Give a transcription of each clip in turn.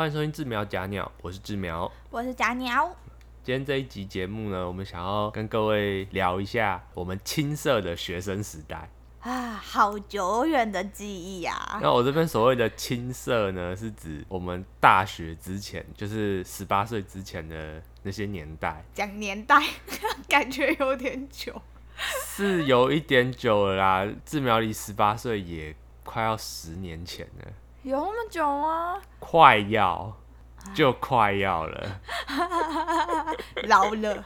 欢迎收听志苗假鸟，我是志苗。我是假鸟。今天这一集节目呢，我们想要跟各位聊一下我们青涩的学生时代。啊，好久远的记忆啊！那我这边所谓的青涩呢，是指我们大学之前，就是十八岁之前的那些年代。讲年代，感觉有点久。是有一点久了啦，志苗离十八岁也快要十年前了。有那么久吗？快要，就快要了。老了，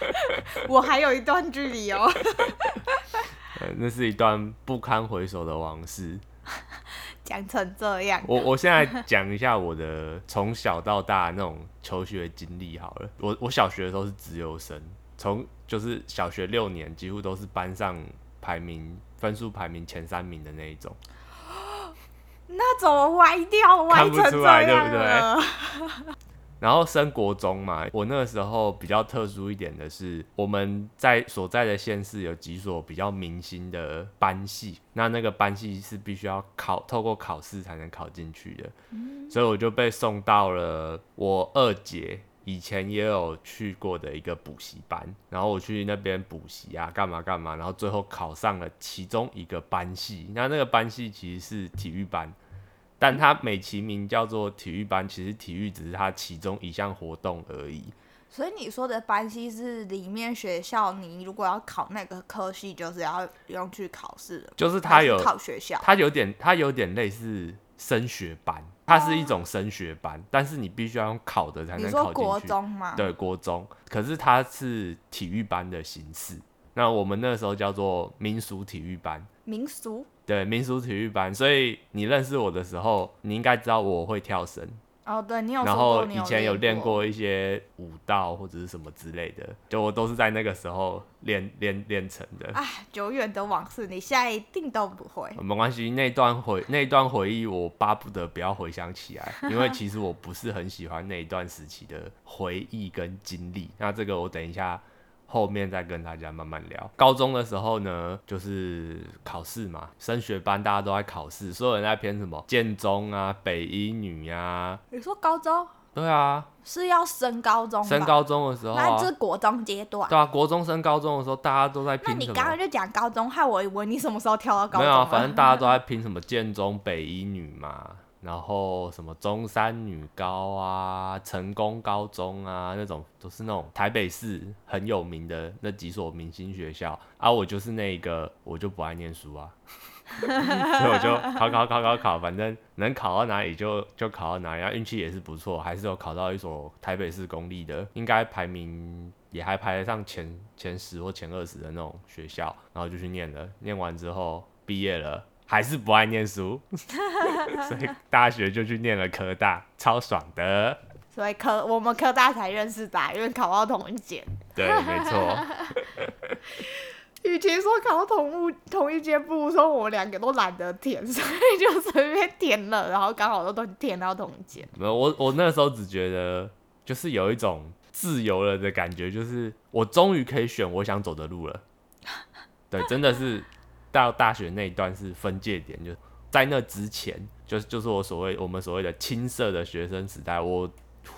我还有一段距离哦。呃，那是一段不堪回首的往事。讲成这样，我我现在讲一下我的从小到大那种求学经历好了。我我小学的时候是自由生，从就是小学六年几乎都是班上排名分数排名前三名的那一种。那怎么歪掉歪成这样对不对？然后升国中嘛，我那个时候比较特殊一点的是，我们在所在的县市有几所比较明星的班系，那那个班系是必须要考透过考试才能考进去的，所以我就被送到了我二姐以前也有去过的一个补习班，然后我去那边补习啊，干嘛干嘛，然后最后考上了其中一个班系，那那个班系其实是体育班。但它美其名叫做体育班，其实体育只是它其中一项活动而已。所以你说的班系是里面学校，你如果要考那个科系，就是要用去考试的。就是它有考学校，它有点它有点类似升学班，它是一种升学班，但是你必须要用考的才能考进去。国中吗？对，国中。可是它是体育班的形式。那我们那时候叫做民俗体育班。民俗。对民俗体育班，所以你认识我的时候，你应该知道我会跳绳。哦，对你有。然后以前有练过一些舞蹈或者是什么之类的，就我都是在那个时候练练练成的。哎，久远的往事，你现在一定都不会。没关系，那段回那段回忆，我巴不得不要回想起来，因为其实我不是很喜欢那一段时期的回忆跟经历。那这个我等一下。后面再跟大家慢慢聊。高中的时候呢，就是考试嘛，升学班大家都在考试，所有人在偏什么建中啊、北一女呀。你说高中？对啊，是要升高中。升高中的时候，那是国中阶段。对啊，国中升高中的时候，大家都在拼。那你刚刚就讲高中，害我以为你什么时候跳到高中？没有，反正大家都在拼什么建中、北一女嘛。然后什么中山女高啊、成功高中啊，那种都是那种台北市很有名的那几所明星学校啊。我就是那个，我就不爱念书啊，所以我就考考考考考，反正能考到哪里就就考到哪里。然后运气也是不错，还是有考到一所台北市公立的，应该排名也还排得上前前十或前二十的那种学校。然后就去念了，念完之后毕业了。还是不爱念书，所以大学就去念了科大，超爽的。所以科我们科大才认识的，因为考到同一间。对，没错。与其说考到同物同一间，不如说我们两个都懒得填，所以就随便填了，然后刚好都都填到同一间。没有，我我那时候只觉得就是有一种自由了的感觉，就是我终于可以选我想走的路了。对，真的是。到大学那一段是分界点，就在那之前，就就是我所谓我们所谓的青涩的学生时代。我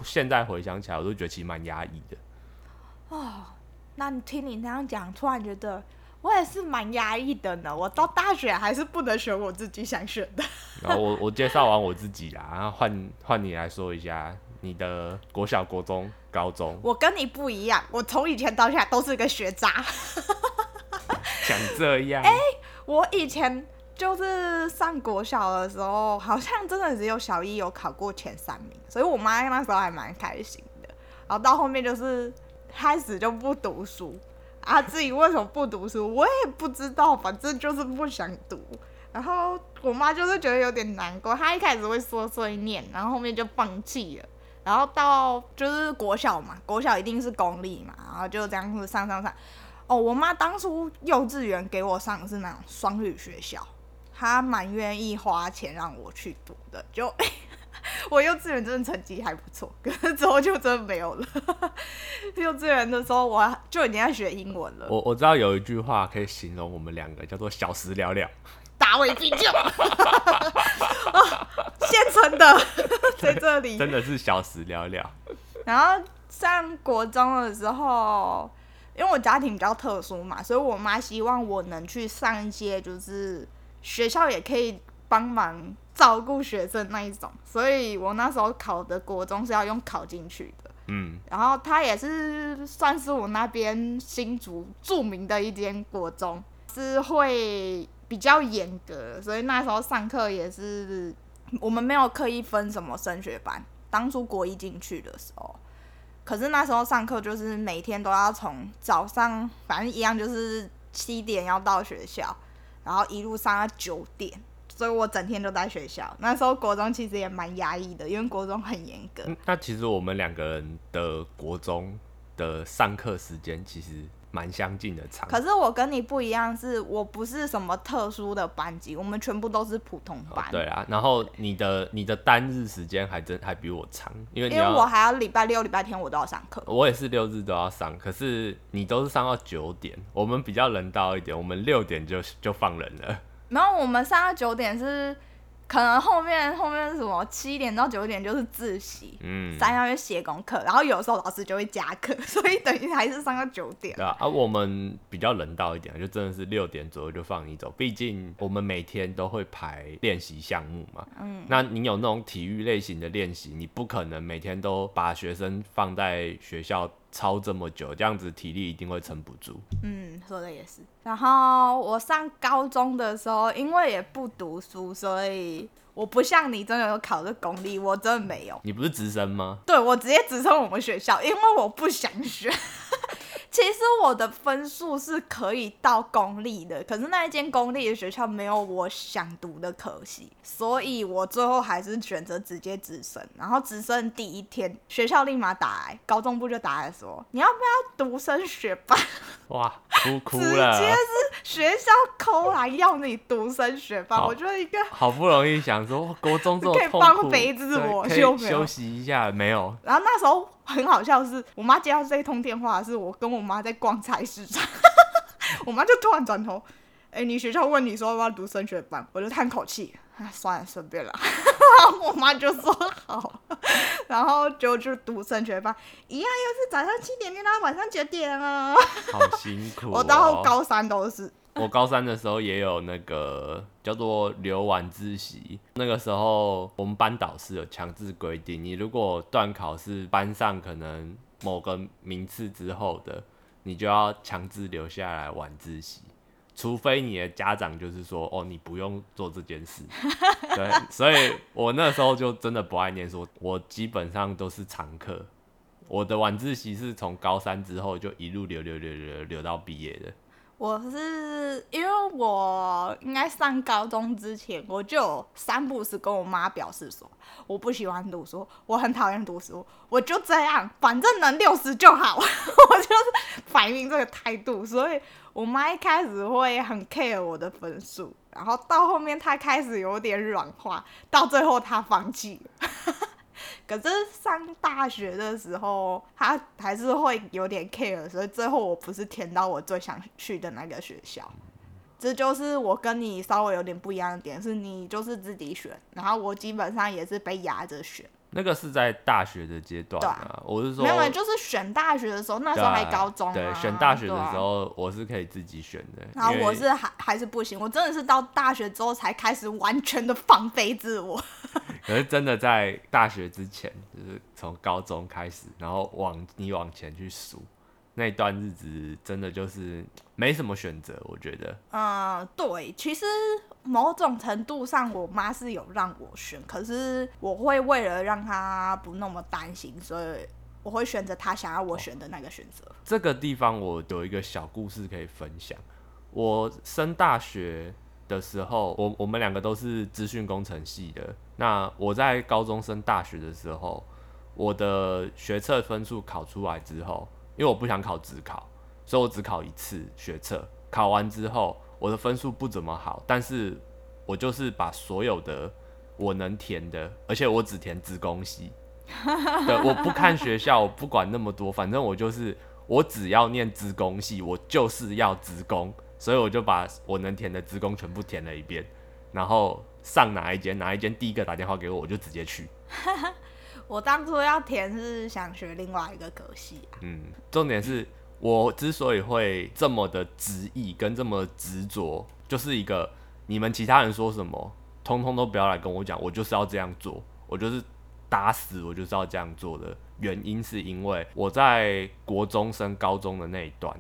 现在回想起来，我都觉得其实蛮压抑的。哦，那你听你那样讲，突然觉得我也是蛮压抑的呢。我到大学还是不能选我自己想选的。然后我我介绍完我自己啦，然后换换你来说一下你的国小、国中、高中。我跟你不一样，我从以前到现在都是个学渣。想这样？哎。我以前就是上国小的时候，好像真的只有小一有考过前三名，所以我妈那时候还蛮开心的。然后到后面就是开始就不读书啊，自己为什么不读书我也不知道，反正就是不想读。然后我妈就是觉得有点难过，她一开始会说碎念，然后后面就放弃了。然后到就是国小嘛，国小一定是公立嘛，然后就这样子上上上。哦，我妈当初幼稚园给我上的是那种双语学校，她蛮愿意花钱让我去读的。就 我幼稚园真的成绩还不错，可是之后就真的没有了。幼稚园的时候我就已经在学英文了。我我知道有一句话可以形容我们两个，叫做“小时了了”。大大胃啤酒，现成的 在这里。真的是小时了了。然后上国中的时候，因为我家庭比较特殊嘛，所以我妈希望我能去上一些就是学校也可以帮忙照顾学生那一种，所以我那时候考的国中是要用考进去的。嗯，然后它也是算是我那边新竹著名的一间国中，是会比较严格，所以那时候上课也是我们没有刻意分什么升学班。当初国一进去的时候，可是那时候上课就是每天都要从早上，反正一样就是七点要到学校，然后一路上到九点，所以我整天都在学校。那时候国中其实也蛮压抑的，因为国中很严格。嗯那其实我们两个人的国中的上课时间其实蛮相近的长。可是我跟你不一样，是我不是什么特殊的班级，我们全部都是普通班。对啊，然后你的你的单日时间还真还比我长，因为因为我还要礼拜六、礼拜天我都要上课。我也是六日都要上，可是你都是上到九点，我们比较人道一点，我们六点就就放人了。然后我们上到九点是，可能后面后面是什么七点到九点就是自习，嗯，三要去写功课，然后有时候老师就会加课，所以等于还是上到九点。对啊，啊，我们比较人道一点，就真的是六点左右就放你走，毕竟我们每天都会排练习项目嘛。嗯，那你有那种体育类型的练习，你不可能每天都把学生放在学校操这么久，这样子体力一定会撑不住。嗯，说的也是。然后我上高中的时候，因为也不读书，所以我不像你真的有考这公立，我真的没有。你不是直升吗？对我直接直升我们学校，因为我不想选。其实我的分数是可以到公立的，可是那一间公立的学校没有我想读的可惜，所以我最后还是选择直接直升。然后直升第一天，学校立马打来，高中部就打来说，你要不要独升学霸？哇，哭哭直。接是学校抠来要你独升学霸，我觉得一个好不容易想说，哇国中这么可以痛苦，放飞自对可我休息一下，没有。然后那时候很好笑是，我妈接到这一通电话，是我跟我妈在逛菜市场，我妈就突然转头，哎、你学校问你说要不要读升学班，我就叹口气，哎，算了，随便啦。然 后我妈就说好，然后就去读升学班，一样又是早上七点练到晚上九点啊。好辛苦、哦。我到高三都是，我高三的时候也有那个叫做留晚自习，那个时候我们班导师有强制规定，你如果段考是班上可能某个名次之后的，你就要强制留下来晚自习。除非你的家长就是说，哦，你不用做这件事，对，所以我那时候就真的不爱念书，我基本上都是常课。我的晚自习是从高三之后就一路留留留留留到毕业的。我是因为我应该上高中之前，我就有三不时跟我妈表示说，我不喜欢读书，我很讨厌读书，我就这样，反正能六十就好，我就是反映这个态度，所以我妈一开始会很 care 我的分数，然后到后面她开始有点软化，到最后她放弃了。可是上大学的时候，他还是会有点 care，所以最后我不是填到我最想去的那个学校。这就是我跟你稍微有点不一样的点，是你就是自己选，然后我基本上也是被压着选。那个是在大学的阶段对啊，我是说，没有，就是选大学的时候，那时候还高中、啊对，选大学的时候我是可以自己选的。然后我是还还是不行，我真的是到大学之后才开始完全的放飞自我。可是真的在大学之前，就是从高中开始，然后往你往前去数，那段日子真的就是没什么选择，我觉得。嗯，对，其实某种程度上，我妈是有让我选，可是我会为了让她不那么担心，所以我会选择她想要我选的那个选择。这个地方我有一个小故事可以分享。我升大学的时候，我我们两个都是资讯工程系的。那我在高中升大学的时候，我的学测分数考出来之后，因为我不想考职考，所以我只考一次学测。考完之后，我的分数不怎么好，但是我就是把所有的我能填的，而且我只填职工系。对，我不看学校，我不管那么多，反正我就是我只要念职工系，我就是要职工，所以我就把我能填的职工全部填了一遍。然后上哪一间哪一间第一个打电话给我，我就直接去。我当初要填是想学另外一个科系，嗯，重点是我之所以会这么的执意跟这么执着，就是一个你们其他人说什么，通通都不要来跟我讲，我就是要这样做，我就是打死我就是要这样做的原因，是因为我在国中升高中的那一段，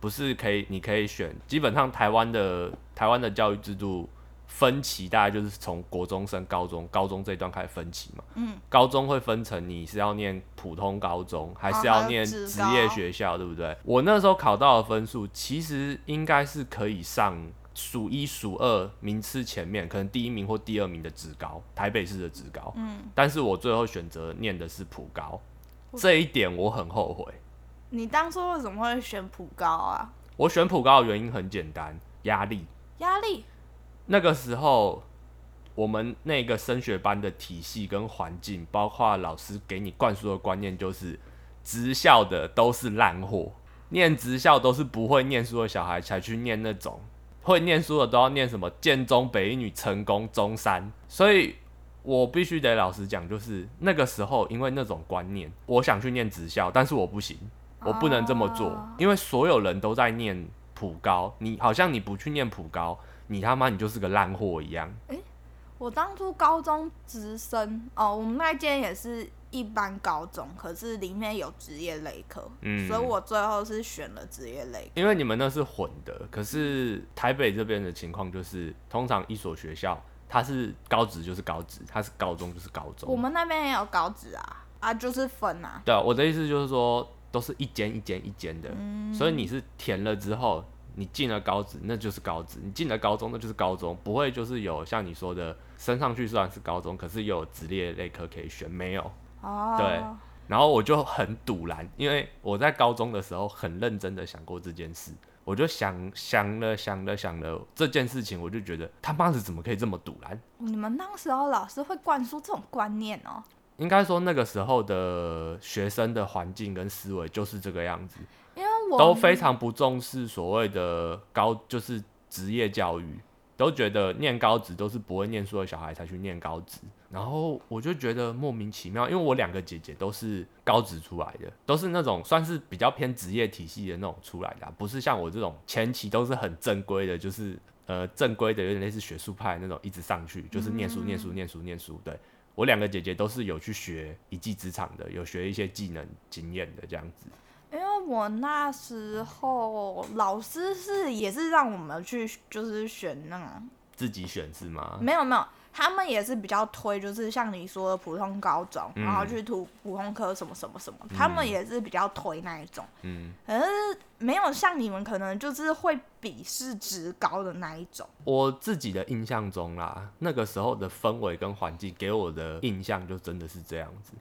不是可以你可以选，基本上台湾的台湾的教育制度。分歧大概就是从国中升高中，高中这一段开始分歧嘛。嗯，高中会分成你是要念普通高中，还是要念职业学校，对不对？我那时候考到的分数，其实应该是可以上数一数二名次前面，可能第一名或第二名的职高，台北市的职高。嗯，但是我最后选择念的是普高，这一点我很后悔。你当初为什么会选普高啊？我选普高的原因很简单，压力。压力。那个时候，我们那个升学班的体系跟环境，包括老师给你灌输的观念，就是职校的都是烂货，念职校都是不会念书的小孩才去念那种，会念书的都要念什么建中、北一女、成功、中山。所以我必须得老实讲，就是那个时候，因为那种观念，我想去念职校，但是我不行，我不能这么做，因为所有人都在念普高，你好像你不去念普高。你他妈你就是个烂货一样！哎，我当初高中直升哦，我们那间也是一般高中，可是里面有职业类科，嗯，所以我最后是选了职业类。因为你们那是混的，可是台北这边的情况就是，通常一所学校它是高职就是高职，它是高中就是高中。我们那边也有高职啊，啊就是分啊。对啊，我的意思就是说，都是一间一间一间的，所以你是填了之后。你进了高职，那就是高职；你进了高中，那就是高中。不会就是有像你说的升上去虽然是高中，可是有职业类科可以选，没有。哦。对。然后我就很堵然，因为我在高中的时候很认真的想过这件事，我就想想了想了想了这件事情，我就觉得他妈的怎么可以这么堵然？你们那时候老师会灌输这种观念哦？应该说那个时候的学生的环境跟思维就是这个样子。都非常不重视所谓的高，就是职业教育，都觉得念高职都是不会念书的小孩才去念高职。然后我就觉得莫名其妙，因为我两个姐姐都是高职出来的，都是那种算是比较偏职业体系的那种出来的，不是像我这种前期都是很正规的，就是呃正规的，有点类似学术派那种，一直上去就是念书念书念书念书。对我两个姐姐都是有去学一技之长的，有学一些技能经验的这样子。我那时候老师是也是让我们去就是选那种自己选是吗？没有没有，他们也是比较推，就是像你说的普通高中，然后去读普通科什么什么什么，他们也是比较推那一种。嗯，可是没有像你们可能就是会鄙视职高的那一种。我自己的印象中啦，那个时候的氛围跟环境给我的印象就真的是这样子。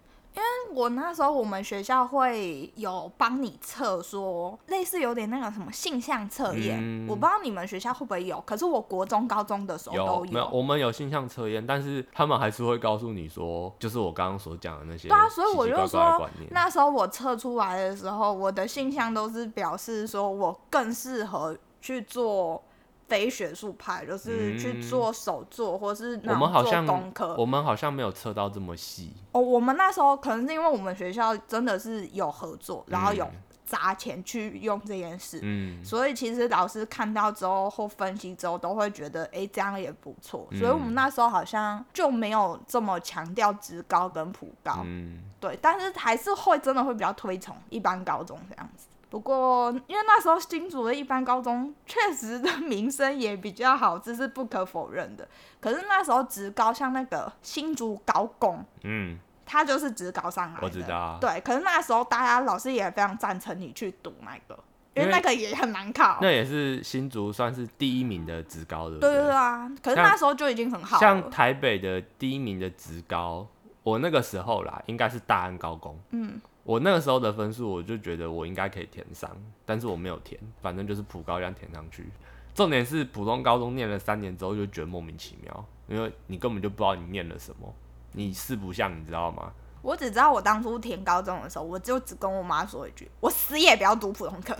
我那时候我们学校会有帮你测，说类似有点那个什么性向测验，我不知道你们学校会不会有，可是我国中高中的时候都有。没有，我们有性向测验，但是他们还是会告诉你说，就是我刚刚所讲的那些。对啊，所以我就说，那时候我测出来的时候，我的性向都是表示说我更适合去做。非学术派就是去做手作，或是那种做功课。我们好像没有测到这么细。哦，我们那时候可能是因为我们学校真的是有合作，然后有砸钱去用这件事，嗯，所以其实老师看到之后或分析之后，都会觉得哎这样也不错。所以我们那时候好像就没有这么强调职高跟普高，嗯，对，但是还是会真的会比较推崇一般高中这样子。不过，因为那时候新竹的一般高中确实的名声也比较好，这是不可否认的。可是那时候职高像那个新竹高工，嗯，他就是职高上来的，我知道。对，可是那时候大家老师也非常赞成你去读那个，因为那个也很难考。那也是新竹算是第一名的职高的。对对对啊！可是那时候就已经很好。像台北的第一名的职高，我那个时候啦，应该是大安高工。嗯。我那个时候的分数，我就觉得我应该可以填上，但是我没有填，反正就是普高这样填上去。重点是普通高中念了三年之后，就觉得莫名其妙，因为你根本就不知道你念了什么，你四不像，你知道吗？我只知道我当初填高中的时候，我就只跟我妈说一句：我死也不要读普通课。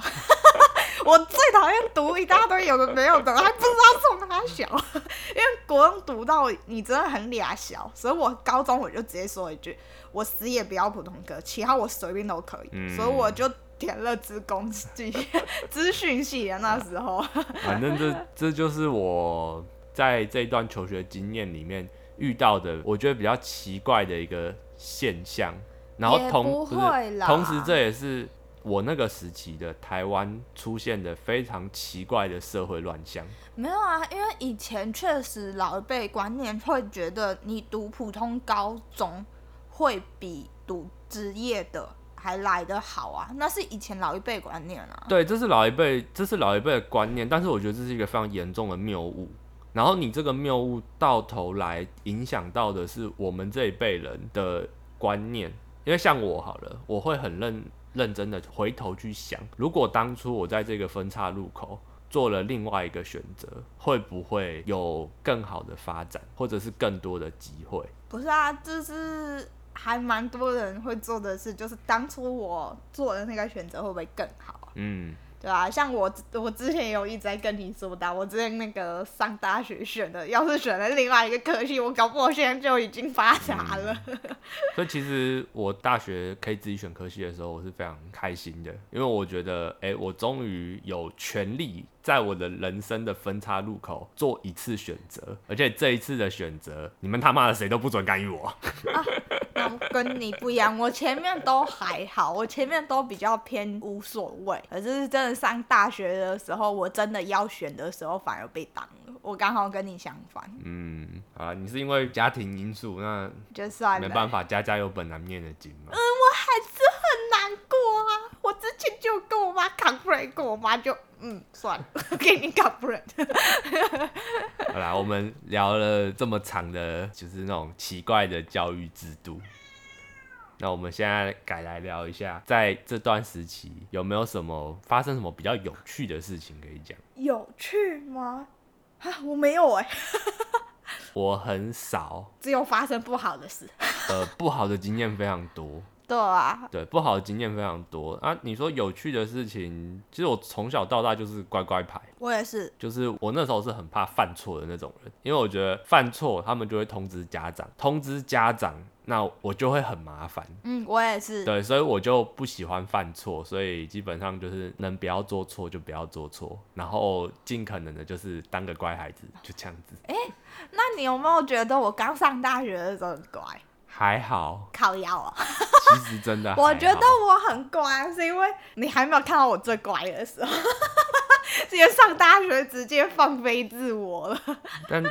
我最讨厌读一大堆有的没有的，还不知道冲他小，因为国中读到你真的很俩小，所以我高中我就直接说一句，我死也不要普通科，其他我随便都可以，嗯所以我就填了资工系、资讯系的那时候。反正这这就是我在这一段求学经验里面遇到的，我觉得比较奇怪的一个现象。然后同同时这也是我那个时期的台湾出现的非常奇怪的社会乱象。没有啊，因为以前确实老一辈观念会觉得你读普通高中会比读职业的还来得好啊，那是以前老一辈观念啊。对，这是老一辈，这是老一辈的观念，但是我觉得这是一个非常严重的谬误。然后你这个谬误到头来影响到的是我们这一辈人的观念，因为像我好了，我会很认认真的回头去想，如果当初我在这个分岔路口做了另外一个选择，会不会有更好的发展，或者是更多的机会？不是啊，这是还蛮多人会做的事，就是当初我做的那个选择会不会更好啊？嗯，对啊，像我我之前也有一直在跟你说的啊，我之前那个上大学选的，要是选了另外一个科系，我搞不好现在就已经发达了。所以其实我大学可以自己选科系的时候，我是非常开心的，因为我觉得，哎、我终于有权利在我的人生的分叉路口做一次选择，而且这一次的选择，你们他妈的谁都不准干预我。那我跟你不一样，我前面都还好，我前面都比较偏无所谓。可是真的上大学的时候，我真的要选的时候，反而被挡了。我刚好跟你相反，嗯，啊，你是因为家庭因素，那就算了。没办法，家家有本难念的经嘛。嗯我还是很难过啊！就跟我妈 complain 过，我妈就嗯算了，给你 complain。好啦，我们聊了这么长的，就是那种奇怪的教育制度。那我们现在改来聊一下，在这段时期有没有什么发生什么比较有趣的事情可以讲？有趣吗？啊，我没有哎、我很少，只有发生不好的事。呃，不好的经验非常多。对啊，对，不好的经验非常多啊。你说有趣的事情，其实我从小到大就是乖乖牌，我也是。就是我那时候是很怕犯错的那种人，因为我觉得犯错他们就会通知家长，通知家长，那我就会很麻烦。嗯，我也是。对，所以我就不喜欢犯错，所以基本上就是能不要做错就不要做错，然后尽可能的就是当个乖孩子，就这样子。那你有没有觉得我刚上大学的时候很乖？还好，靠腰啊！其实真的，我觉得我很乖，是因为你还没有看到我最乖的时候，直接上大学直接放飞自我了。但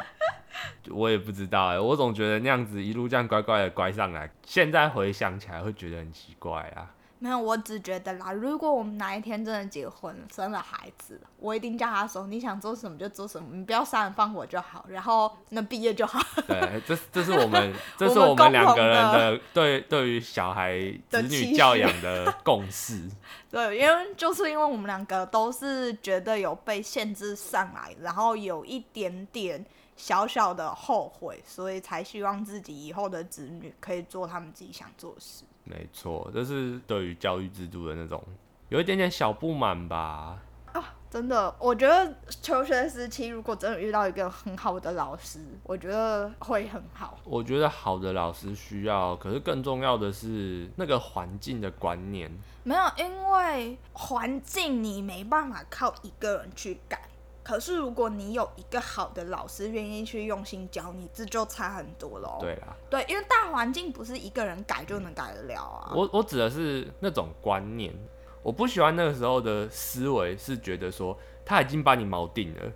我也不知道哎、我总觉得那样子一路这样乖乖的乖上来，现在回想起来会觉得很奇怪啊。没有，我只觉得啦，如果我们哪一天真的结婚了，生了孩子，我一定叫他说，你想做什么就做什么，你不要杀人放火就好，然后能毕业就好。对，这这是我们 这是我们两个人的对对于小孩子女教养的共识。对，因为就是因为我们两个都是觉得有被限制上来，然后有一点点小小的后悔，所以才希望自己以后的子女可以做他们自己想做的事。没错，这是对于教育制度的那种有一点点小不满吧。啊真的，我觉得求学时期如果真的遇到一个很好的老师，我觉得会很好。我觉得好的老师需要，可是更重要的是那个环境的观念。没有，因为环境你没办法靠一个人去改。可是如果你有一个好的老师愿意去用心教你，这就差很多了。对啦，对，因为大环境不是一个人改就能改得了啊。我我指的是那种观念，我不喜欢那个时候的思维，是觉得说他已经把你锚定了，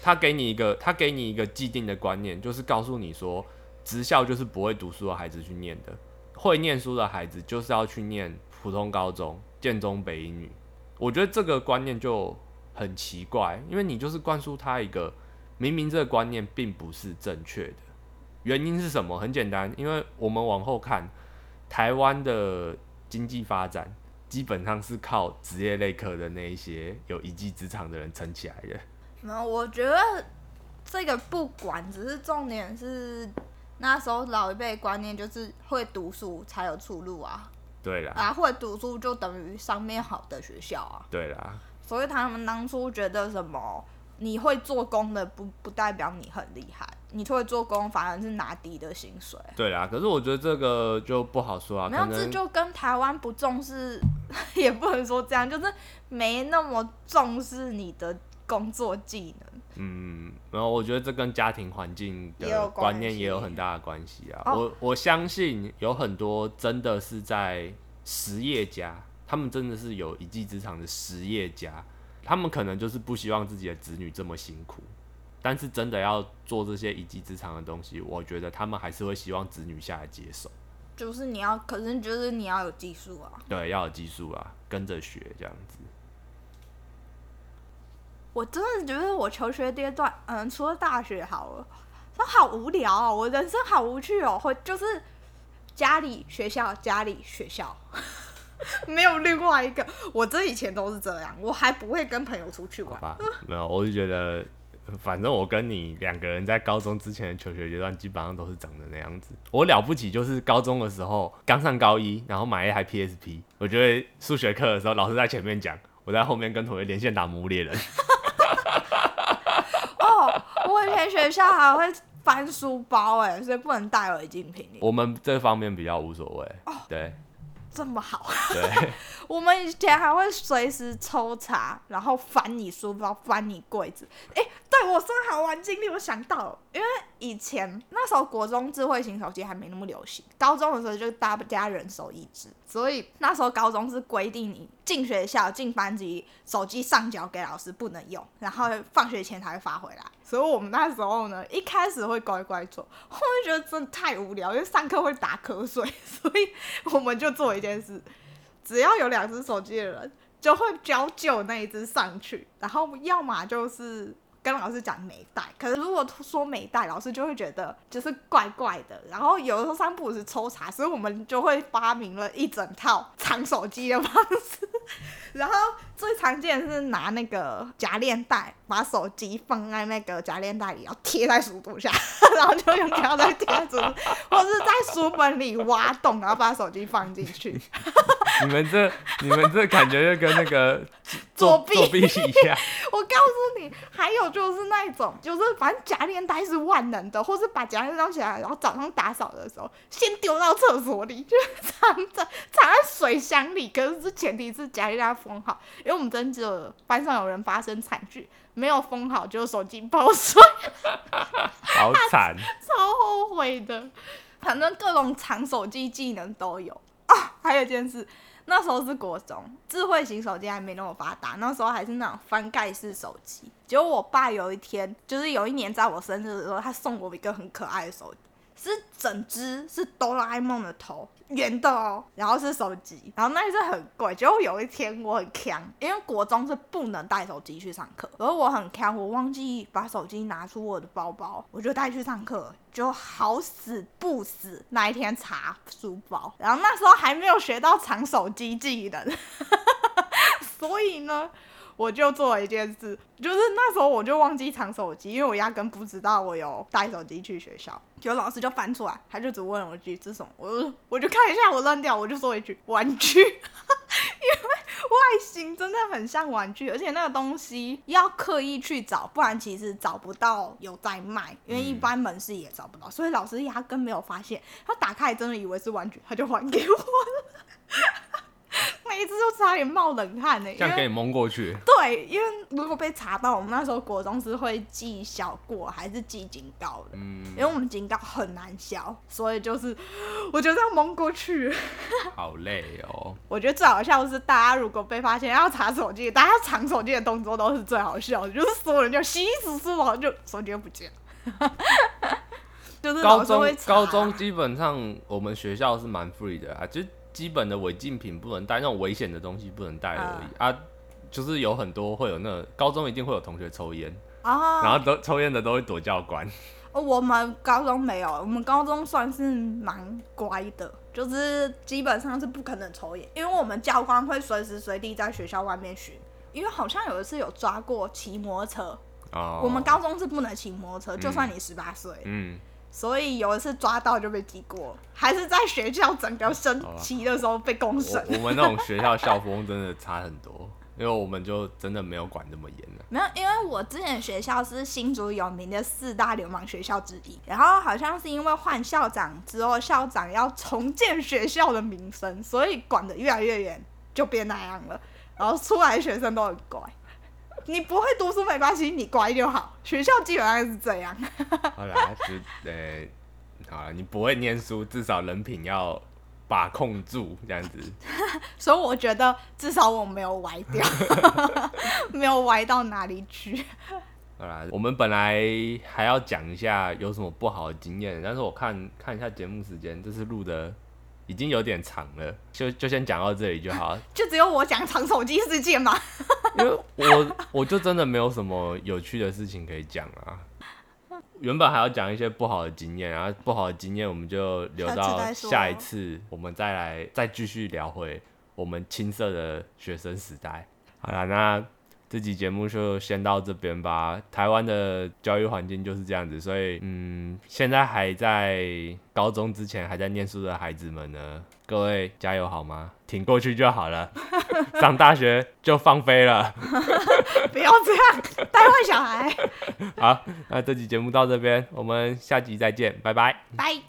他给你一个他给你一个既定的观念，就是告诉你说，职校就是不会读书的孩子去念的，会念书的孩子就是要去念普通高中、建中、北英女。我觉得这个观念就很奇怪，因为你就是灌输他一个明明这个观念并不是正确的，原因是什么？很简单，因为我们往后看。台湾的经济发展基本上是靠职业类科的那一些有一技之长的人撑起来的。没有，我觉得这个不管，只是重点是那时候老一辈观念就是会读书才有出路啊，对啦，啊会读书就等于上面好的学校啊。对啦，所以他们当初觉得什么你会做工的不不代表你很厉害，你会做工反而是拿低的薪水。对啦，可是我觉得这个就不好说啊，没有，这就跟台湾不重视，也不能说这样，就是没那么重视你的工作技能。嗯，然后我觉得这跟家庭环境的观念也有很大的关系啊。哦我我相信有很多真的是在实业家，他们真的是有一技之长的实业家，他们可能就是不希望自己的子女这么辛苦，但是真的要做这些一技之长的东西，我觉得他们还是会希望子女下来接手。就是你要，可是就是你要有技术啊。对，要有技术啊，跟着学这样子。我真的觉得我求学阶段，嗯，除了大学好了，都好无聊哦，我人生好无趣哦，会就是家里学校家里学校，没有另外一个。我这以前都是这样，我还不会跟朋友出去玩。好吧，没有，我就觉得，反正我跟你两个人在高中之前的求学阶段，基本上都是长得那样子。我了不起就是高中的时候刚上高一，然后买一台 PSP，我觉得数学课的时候老师在前面讲，我在后面跟同学连线打《魔物猎人》。哦，我以前学校还会翻书包哎，所以不能带违禁品。我们这方面比较无所谓。对这么好，对，我们以前还会随时抽查，然后翻你书包，翻你柜子。哎、对我说好玩经历，我想到，因为以前那时候国中智慧型手机还没那么流行，高中的时候就大家人手一只，所以那时候高中是规定你进学校进班级，手机上缴给老师不能用，然后放学前才会发回来。所以我们那时候呢，一开始会乖乖做，后面觉得真的太无聊，因为上课会打瞌睡，所以我们就做一件事，只要有两只手机的人，就会交旧那一只上去，然后要么就是跟老师讲没带，可是如果说没带，老师就会觉得就是怪怪的，然后有的时候三不五时抽查，所以我们就会发明了一整套藏手机的方式。然后最常见的是拿那个夹链袋，把手机放在那个夹链袋里，然后贴在书桌下，然后就用胶带贴在书，或是在书本里挖洞，然后把手机放进去。你们这你们这感觉就跟那个作弊作弊一样。我告诉你，还有就是那一种，就是反正夹链袋是万能的，或是把夹链装起来，然后早上打扫的时候先丢到厕所里，就是藏在藏在水箱里。可是这前提是夹链袋封好，因为我们真的班上有人发生惨剧，没有封好就手机泡水，好惨，超后悔的。反正各种藏手机技能都有啊。还有一件事，那时候是国中，智慧型手机还没那么发达，那时候还是那种翻盖式手机。结果我爸有一天，就是有一年在我生日的时候，他送我一个很可爱的手机。是整只是哆啦 A 梦的头，圆的哦，然后是手机，然后那一次很贵。结果有一天我很强，因为国中是不能带手机去上课，而我很强，我忘记把手机拿出我的包包，我就带去上课，就好死不死那一天查书包，然后那时候还没有学到藏手机技能，所以呢。我就做了一件事，就是那时候我就忘记藏手机，因为我压根不知道我有带手机去学校。结果老师就翻出来，他就只问我一句：“这什么？”我就我就看一下，我扔掉，我就说一句：“玩具。” 因为外形真的很像玩具，而且那个东西要刻意去找，不然其实找不到有在卖，因为一般门市也找不到，所以老师压根没有发现。他打开真的以为是玩具，他就还给我了。每一次都差点冒冷汗呢、因为这样给你蒙过去。对，因为如果被查到，我们那时候国中是会记小过还是记警告的，嗯因，为我们警告很难消，所以就是我觉得要蒙过去。好累哦。我觉得最好笑的是，大家如果被发现要查手机，大家藏手机的动作都是最好笑的，就是所有人就稀稀疏疏，然后就手机就不见了。就是高中高中基本上我们学校是蛮 free 的啊，就基本的违禁品不能带，那种危险的东西不能带而已。啊。就是有很多会有那個高中一定会有同学抽烟，啊，然后都抽烟的都会躲教官。哦我们高中没有，我们高中算是蛮乖的，就是基本上是不可能抽烟，因为我们教官会随时随地在学校外面巡。因为好像有一次有抓过骑摩托车，哦，我们高中是不能骑摩托车，就算你十八岁，嗯，所以有一次抓到就被记过，还是在学校整个升旗的时候被公审。我我们那种学校校风真的差很多。因为我们就真的没有管那么严了。没有，因为我之前学校是新竹有名的四大流氓学校之一，然后好像是因为换校长之后，校长要重建学校的名声，所以管得越来越严，就变那样了。然后出来学生都很乖，你不会读书没关系，你乖就好。学校基本上是这样。好啦，就呃，好了，你不会念书，至少人品要把控住，这样子。所以我觉得至少我没有歪掉，没有歪到哪里去。好啦，我们本来还要讲一下有什么不好的经验，但是我看看一下节目时间，这是录的已经有点长了，就就先讲到这里就好。就只有我讲长手机事件吗？因为我我就真的没有什么有趣的事情可以讲啊。原本还要讲一些不好的经验，然后不好的经验我们就留到下一次，我们再来再继续聊回我们青涩的学生时代。好了，那这集节目就先到这边吧。台湾的教育环境就是这样子，所以嗯，现在还在高中之前还在念书的孩子们呢，各位加油好吗？挺过去就好了，上大学就放飞了。不要这样带坏小孩。好，那这期节目到这边，我们下集再见，拜拜。拜。